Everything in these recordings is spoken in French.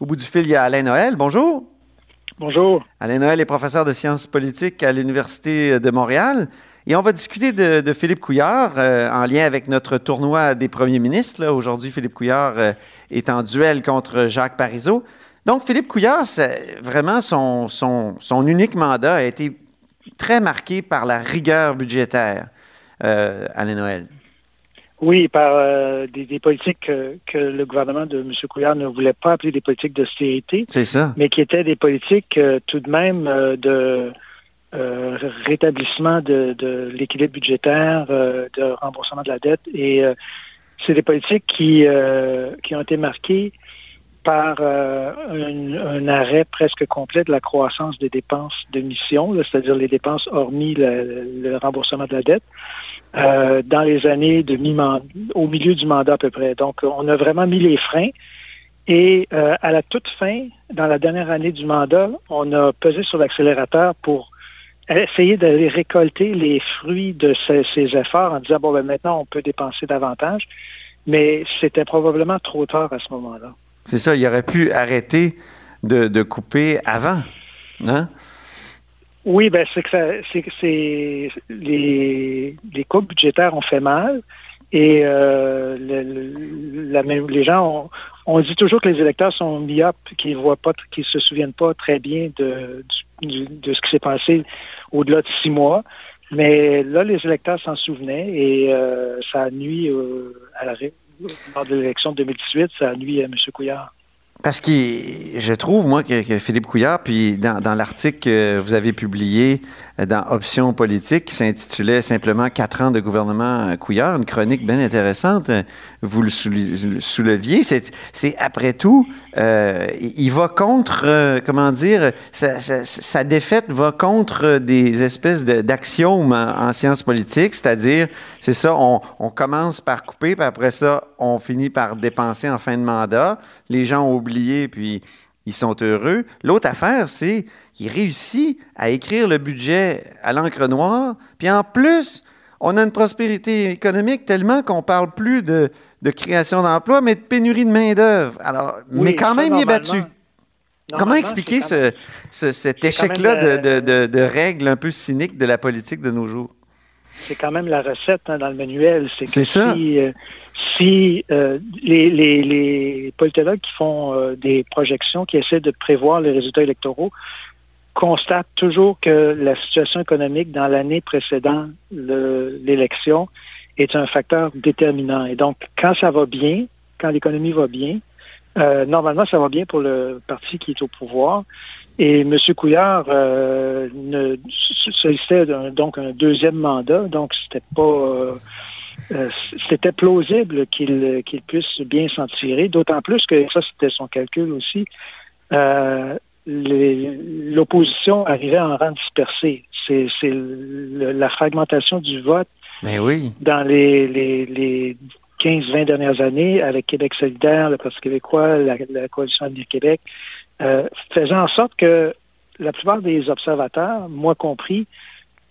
Au bout du fil, il y a Alain Noël. Bonjour. Bonjour. Alain Noël est professeur de sciences politiques à l'Université de Montréal. Et on va discuter de, Philippe Couillard euh, en lien avec notre tournoi des premiers ministres. Aujourd'hui, Philippe Couillard euh, est en duel contre Jacques Parizeau. Donc, Philippe Couillard, vraiment son, son, unique mandat a été très marqué par la rigueur budgétaire, euh, Alain Noël. Oui, par euh, des, politiques que, le gouvernement de M. Couillard ne voulait pas appeler des politiques d'austérité. C'est ça. Mais qui étaient des politiques euh, tout de même euh, de rétablissement de, l'équilibre budgétaire, de remboursement de la dette. Et c'est des politiques qui, qui ont été marquées par un, arrêt presque complet de la croissance des dépenses de mission, c'est-à-dire les dépenses hormis le remboursement de la dette. Euh, dans les années de mi au milieu du mandat à peu près. Donc, on a vraiment mis les freins. Et euh, à la toute fin, dans la dernière année du mandat, on a pesé sur l'accélérateur pour essayer d'aller récolter les fruits de ces, efforts en disant, bon, ben, maintenant, on peut dépenser davantage. Mais c'était probablement trop tard à ce moment-là. C'est ça, il aurait pu arrêter de, couper avant. Hein? Oui, ben c'est que les, les coupes budgétaires ont fait mal et euh, les gens ont, on dit toujours que les électeurs sont myopes, qu'ils voient pas, qu'ils se souviennent pas très bien de, de ce qui s'est passé au-delà de six mois. Mais là, les électeurs s'en souvenaient et euh, ça a nuit à la lors de l'élection de 2018, ça a nuit à M. Couillard. Parce que je trouve, moi, que, Philippe Couillard, puis dans, l'article que vous avez publié euh, dans Options politiques, qui s'intitulait simplement Quatre ans de gouvernement Couillard, une chronique bien intéressante, euh, vous le souleviez. C'est après tout, euh, il va contre, comment dire, sa, défaite va contre des espèces d'axiomes en, sciences politiques, c'est-à-dire, c'est ça, on, on, commence par couper, puis après ça, on finit par dépenser en fin de mandat. Les gens ont puis ils sont heureux. L'autre affaire, c'est qu'il réussit à écrire le budget à l'encre noire, puis en plus, on a une prospérité économique tellement qu'on parle plus de, création d'emplois, mais de pénurie de main-d'œuvre. Alors, mais quand même, il est battu. Comment expliquer cet échec-là de, règles un peu cyniques de la politique de nos jours? C'est quand même la recette hein, dans le manuel. C'est ça. Euh, si euh, les, politologues qui font euh, des projections, qui essaient de prévoir les résultats électoraux, constatent toujours que la situation économique dans l'année précédant l'élection est un facteur déterminant. Et donc, quand ça va bien, quand l'économie va bien, euh, normalement, ça va bien pour le parti qui est au pouvoir. Et M. Couillard ne sollicitait donc un deuxième mandat, donc c'était pas euh, c'était plausible qu'il puisse bien s'en tirer, d'autant plus que ça, c'était son calcul aussi. Euh, l'opposition arrivait en rang dispersé. C'est la fragmentation du vote ben oui. dans les, 15-20 dernières années avec Québec solidaire, le Parti québécois, la, Coalition Avenir Québec, euh, faisant en sorte que la plupart des observateurs, moi compris,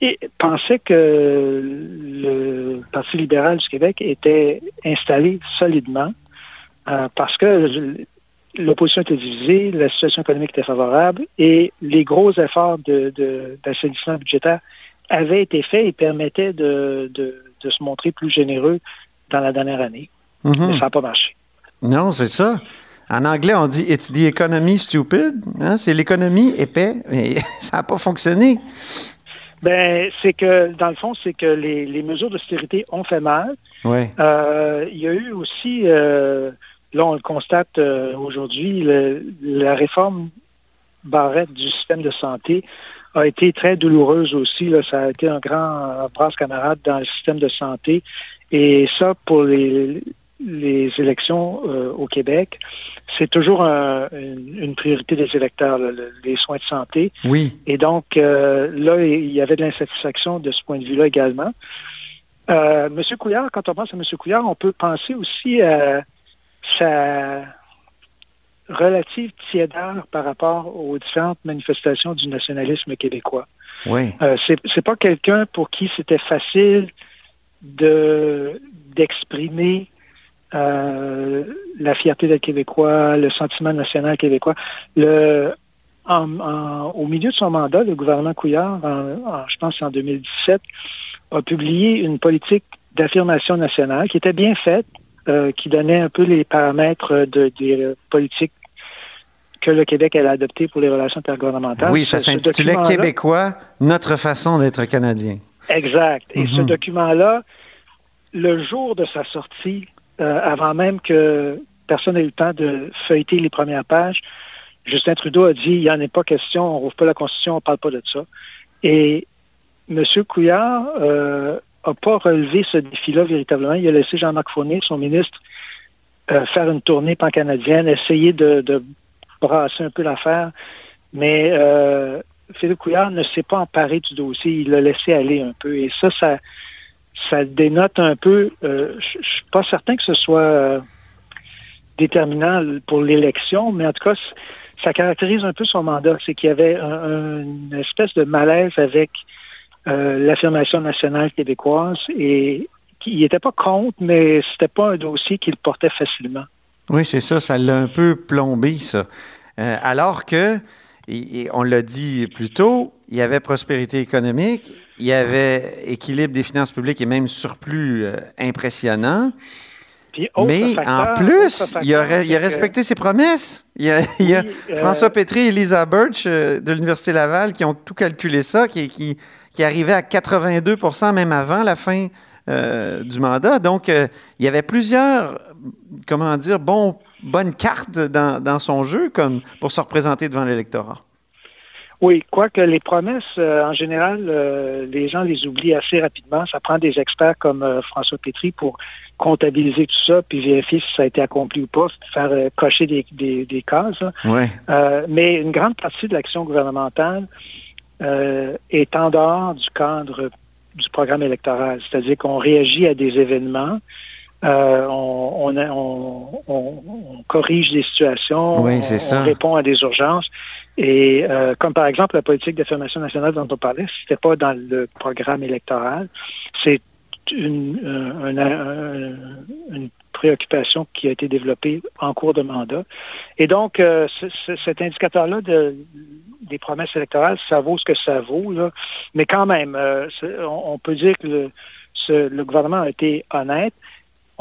et pensait que le Parti libéral du Québec était installé solidement euh, parce que l'opposition était divisée, la situation économique était favorable et les gros efforts d'assainissement budgétaire avaient été faits et permettaient de, se montrer plus généreux dans la dernière année. Mais ça n'a pas marché. Non, c'est ça. En anglais, on dit It's the economy stupid. Hein? C'est l'économie épais, mais ça n'a pas fonctionné. Ben, c'est que, dans le fond, c'est que les, mesures d'austérité ont fait mal. Euh, il y a eu aussi, euh, là, on le constate euh, aujourd'hui, la réforme barrette du système de santé a été très douloureuse aussi. Là. Ça a été un grand brasse camarade dans le système de santé. Et ça, pour les, les élections euh, au Québec, c'est toujours une, priorité des électeurs, les soins de santé. Oui. Et donc, euh, là, il y avait de l'insatisfaction de ce point de vue-là également. Euh, Monsieur Couillard, quand on pense à M. Couillard, on peut penser aussi à sa relative tiédeur par rapport aux différentes manifestations du nationalisme québécois. Oui. c'est pas quelqu'un pour qui c'était facile de d'exprimer la fierté des Québécois, le sentiment national québécois. Le, au milieu de son mandat, le gouvernement Couillard, je pense en 2017, a publié une politique d'affirmation nationale qui était bien faite, euh, qui donnait un peu les paramètres de, des politiques que le Québec allait adopter pour les relations intergouvernementales. Oui, ça s'intitulait Québécois, notre façon d'être Canadien. Exact. Et ce mhm. document-là, le jour de sa sortie, euh, avant même que personne n'ait eu le temps de feuilleter les premières pages, Justin Trudeau a dit, il n'y en a pas question, on ne rouvre pas la Constitution, on ne parle pas de ça. Et M. Couillard n'a euh, pas relevé ce défi-là véritablement. Il a laissé Jean-Marc Fournier, son ministre, euh, faire une tournée pan-canadienne, essayer de, brasser un peu l'affaire. Mais euh, Philippe Couillard ne s'est pas emparé du dossier. Il l'a laissé aller un peu. Et ça, ça, dénote un peu. je ne suis pas certain que ce soit déterminant pour l'élection, mais en tout cas, ça caractérise un peu son mandat. C'est qu'il y avait une espèce de malaise avec euh, l'affirmation nationale québécoise et il n'était pas contre, mais c'était pas un dossier qu'il portait facilement. Oui, c'est ça, ça l'a un peu plombé, ça. Euh, alors que, on l'a dit plus tôt, il y avait prospérité économique, il y avait équilibre des finances publiques et même surplus euh, impressionnant. Mais en plus, il, a, respecté ses promesses. Il y a, François Petri et Lisa Birch de l'Université Laval qui ont tout calculé ça, qui, qui, qui arrivait à 82% même avant la fin euh, du mandat. Donc, euh, il y avait plusieurs, comment dire, bon, bonnes cartes dans, son jeu comme pour se représenter devant l'électorat? Oui, quoique les promesses, euh, en général, les gens les oublient assez rapidement. Ça prend des experts comme François Pétry pour comptabiliser tout ça, puis vérifier si ça a été accompli ou pas, faire cocher des, des cases. mais une grande partie de l'action gouvernementale euh, est en dehors du cadre du programme électoral. C'est-à-dire qu'on réagit à des événements, euh, on, corrige des situations, on, répond à des urgences. Et euh, comme par exemple la politique d'affirmation nationale dont on parlait, ce n'était pas dans le programme électoral. C'est une, une, préoccupation qui a été développée en cours de mandat. Et donc, cet indicateur-là de des promesses électorales, ça vaut ce que ça vaut. Mais quand même, euh, on, peut dire que le, gouvernement a été honnête.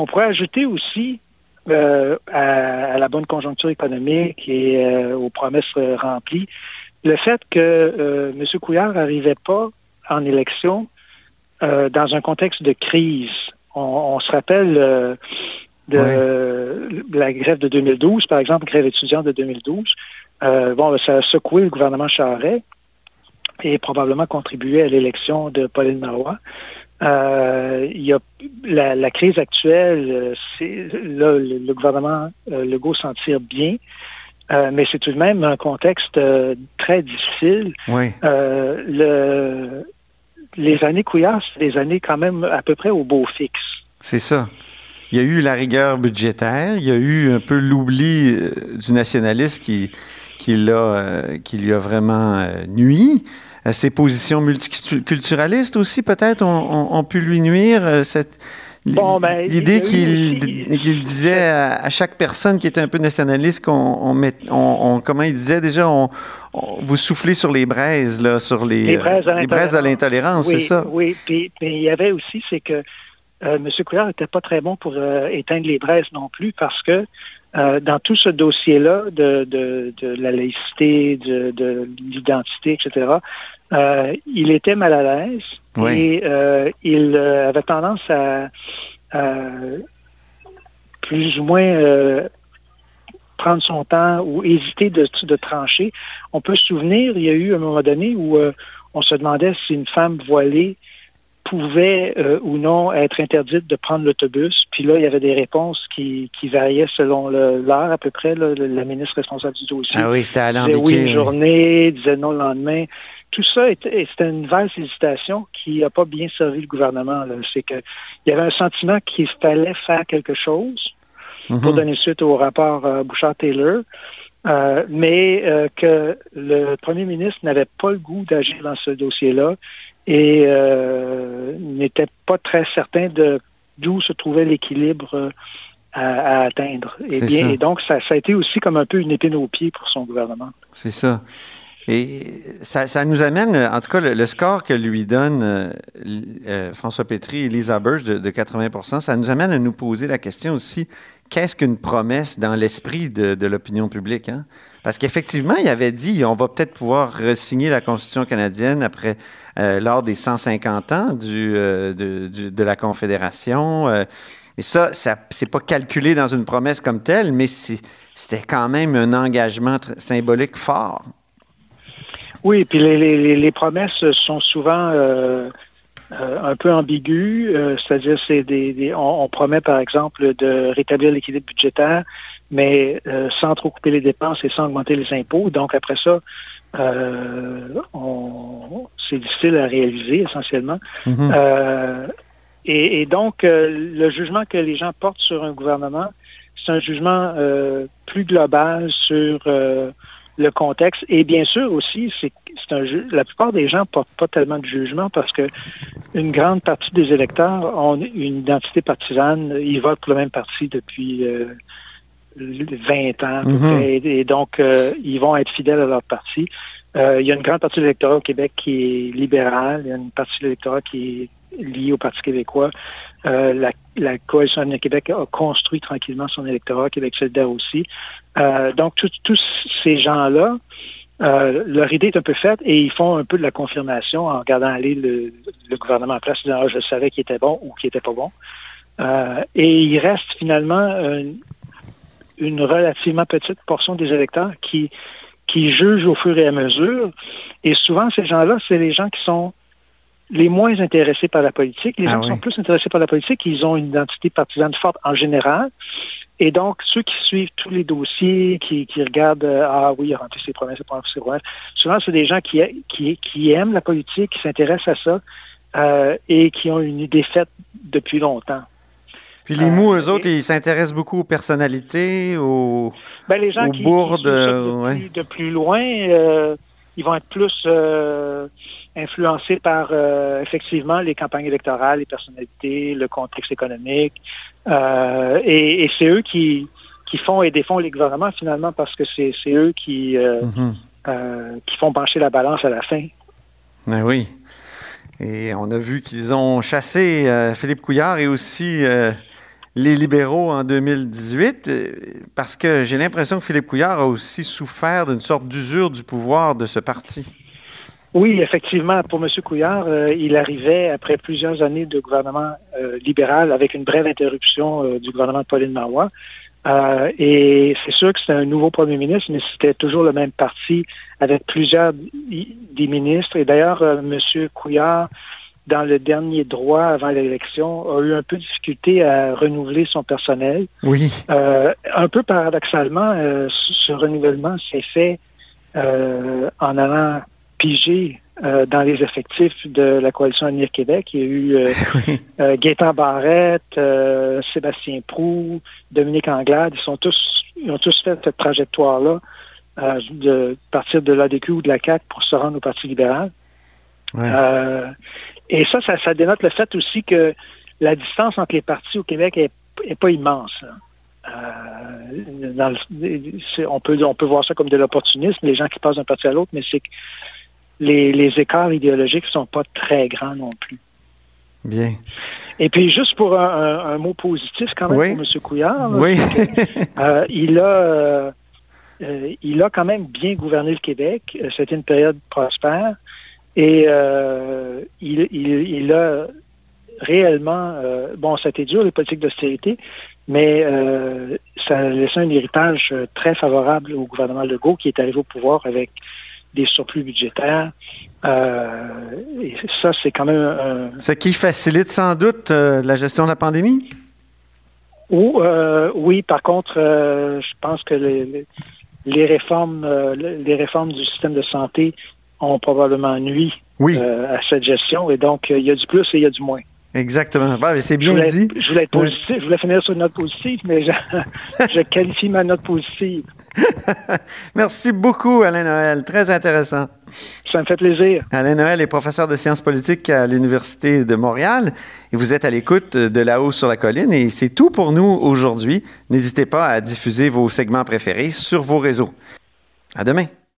On pourrait ajouter aussi euh, à, la bonne conjoncture économique et euh, aux promesses remplies le fait que M. Couillard n'arrivait pas en élection dans un contexte de crise. On, se rappelle de la grève de 2012, par exemple, grève étudiante de 2012. Euh, bon, ça a secoué le gouvernement Charret et probablement contribué à l'élection de Pauline Marois. Euh, il y a la, crise actuelle, euh, c'est là, le, gouvernement Legault s'en tire bien, mais c'est tout de même un contexte très difficile. Oui. les années Couillard, c'est des années quand même à peu près au beau fixe. C'est ça. Il y a eu la rigueur budgétaire, il y a eu un peu l'oubli du nationalisme qui, qui, euh, qui lui a vraiment euh, nuit. Euh, ses positions multiculturalistes aussi, peut-être, ont, pu lui nuire. Cette, ben, L'idée qu'il disait à, chaque personne qui était un peu nationaliste qu'on met, on, comment il disait déjà, on, vous soufflez sur les braises, là, sur les, les braises à l'intolérance, c'est ça? Oui, puis, il y avait aussi, c'est que M. Couillard n'était pas très bon pour éteindre les braises non plus parce que euh, dans tout ce dossier-là de, la laïcité, de, l'identité, etc., euh, il était mal à l'aise et euh, il avait tendance à, plus ou moins prendre son temps ou hésiter de, de, trancher. On peut se souvenir, il y a eu un moment donné où on se demandait si une femme voilée pouvait euh, ou non être interdite de prendre l'autobus. Puis là, il y avait des réponses qui, variaient selon l'heure à peu près. la ministre responsable du dossier ah oui, c'était disait oui une journée, disait non le lendemain. Tout ça, c'était une vaste hésitation qui n'a pas bien servi le gouvernement. C'est qu'il y avait un sentiment qu'il fallait faire quelque chose pour mhm. donner suite au rapport euh, Bouchard-Taylor. Euh, mais que le premier ministre n'avait pas le goût d'agir dans ce dossier-là et euh, n'était pas très certain de d'où se trouvait l'équilibre à, atteindre. Et, bien, et donc, ça, ça, a été aussi comme un peu une épine au pied pour son gouvernement. C'est ça. Et ça, nous amène, en tout cas, le, score que lui donne euh, euh, François Pétry et Lisa Burge de, 80% ça nous amène à nous poser la question aussi, qu'est-ce qu'une promesse dans l'esprit de, l'opinion publique? Hein? Parce qu'effectivement, il avait dit, on va peut-être pouvoir signer la Constitution canadienne après, euh, lors des 150 ans du, de, la Confédération. et ça, ça c'est pas calculé dans une promesse comme telle, mais c'était quand même un engagement symbolique fort. Oui, puis les, promesses sont souvent euh, euh, un peu ambiguës, euh, c'est-à-dire c'est des, on, promet par exemple de rétablir l'équilibre budgétaire, mais sans trop couper les dépenses et sans augmenter les impôts. Donc après ça, c'est difficile à réaliser essentiellement. Mm-hmm. Et, et, donc le jugement que les gens portent sur un gouvernement, c'est un jugement plus global sur le contexte. Et bien sûr aussi, c'est un la plupart des gens ne portent pas tellement de jugement parce que une grande partie des électeurs ont une identité partisane. Ils votent pour le même parti depuis 20 euh, ans. Mm-hmm. et, donc, euh, ils vont être fidèles à leur parti. Euh, il y a une grande partie de l'électorat au Québec qui est libérale. Il y a une partie de l'électorat qui est liée au Parti québécois. la, la, Coalition Avenir Québec a construit tranquillement son électorat, Québec solidaire aussi. Euh, donc, tous ces gens-là, euh, leur idée est un peu faite et ils font un peu de la confirmation en regardant aller le, gouvernement en place, disant ah, je savais qu'il était bon ou qu'il n'était pas bon. Euh, et il reste finalement une relativement petite portion des électeurs qui, qui jugent au fur et à mesure. Et souvent, ces gens-là, c'est les gens qui sont les moins intéressés par la politique. Les ah gens qui sont plus intéressés par la politique, ils ont une identité partisane forte en général. Et donc, ceux qui suivent tous les dossiers, qui, regardent, euh, ah oui, il a rempli ses promesses, il a ses promesses, souvent, c'est des gens qui, qui, aiment la politique, qui s'intéressent à ça euh, et qui ont une idée faite depuis longtemps. Puis les mous, eux autres, ils s'intéressent beaucoup aux personnalités, aux, ben, les gens qui, bourdes. de, plus, loin, euh, ils vont être plus influencés par effectivement les campagnes électorales, les personnalités, le contexte économique, euh, et, c'est eux qui, qui font et défont les gouvernements finalement parce que c'est eux qui, euh, mhm. euh, qui font pencher la balance à la fin. Ben oui. Et on a vu qu'ils ont chassé Philippe Couillard et aussi les libéraux en 2018, parce que j'ai l'impression que Philippe Couillard a aussi souffert d'une sorte d'usure du pouvoir de ce parti. Oui, effectivement, pour M. Couillard, euh, il arrivait après plusieurs années de gouvernement euh, libéral avec une brève interruption euh, du gouvernement de Pauline Marois. et c'est sûr que c'était un nouveau premier ministre, mais c'était toujours le même parti avec plusieurs des ministres. Et d'ailleurs, M. Couillard, dans le dernier droit avant l'élection, a eu un peu de difficulté à renouveler son personnel. Oui. un peu paradoxalement, ce renouvellement s'est fait en allant pigé euh, dans les effectifs de la coalition Avenir Québec. Il y a eu euh, euh, Gaétan Barrette, Sébastien Prou, Dominique Anglade. Ils, sont tous, ils ont tous fait cette trajectoire-là de partir de l'ADQ ou de la CAC pour se rendre au Parti libéral. Et ça, ça, dénote le fait aussi que la distance entre les partis au Québec n'est pas immense. on, peut, on peut voir ça comme de l'opportunisme, les gens qui passent d'un parti à l'autre, mais c'est les, écarts idéologiques ne sont pas très grands non plus. Bien. Et puis, juste pour un, mot positif quand même pour M. Couillard, oui. Euh, il, a, euh, euh, il a quand même bien gouverné le Québec. C'était une période prospère. Et il, il, a réellement, bon, ça a été dur, les politiques d'austérité, mais ça a laissé un héritage très favorable au gouvernement Legault qui est arrivé au pouvoir avec des surplus budgétaires. Euh, et ça, c'est quand même... Ce qui facilite sans doute euh, la gestion de la pandémie? Ou, euh, oui, par contre, je pense que les, réformes, les réformes du système de santé ont probablement nuit à cette gestion. Et donc, il y a du plus et il y a du moins. Exactement. c'est bien dit. Je voulais être positif, je voulais finir sur une note positive, mais je, je qualifie ma note positive. Merci beaucoup, Alain Noël. Très intéressant. Ça me fait plaisir. Alain Noël est professeur de sciences politiques à l'Université de Montréal et vous êtes à l'écoute de là-haut sur la colline et c'est tout pour nous aujourd'hui. N'hésitez pas à diffuser vos segments préférés sur vos réseaux. À demain.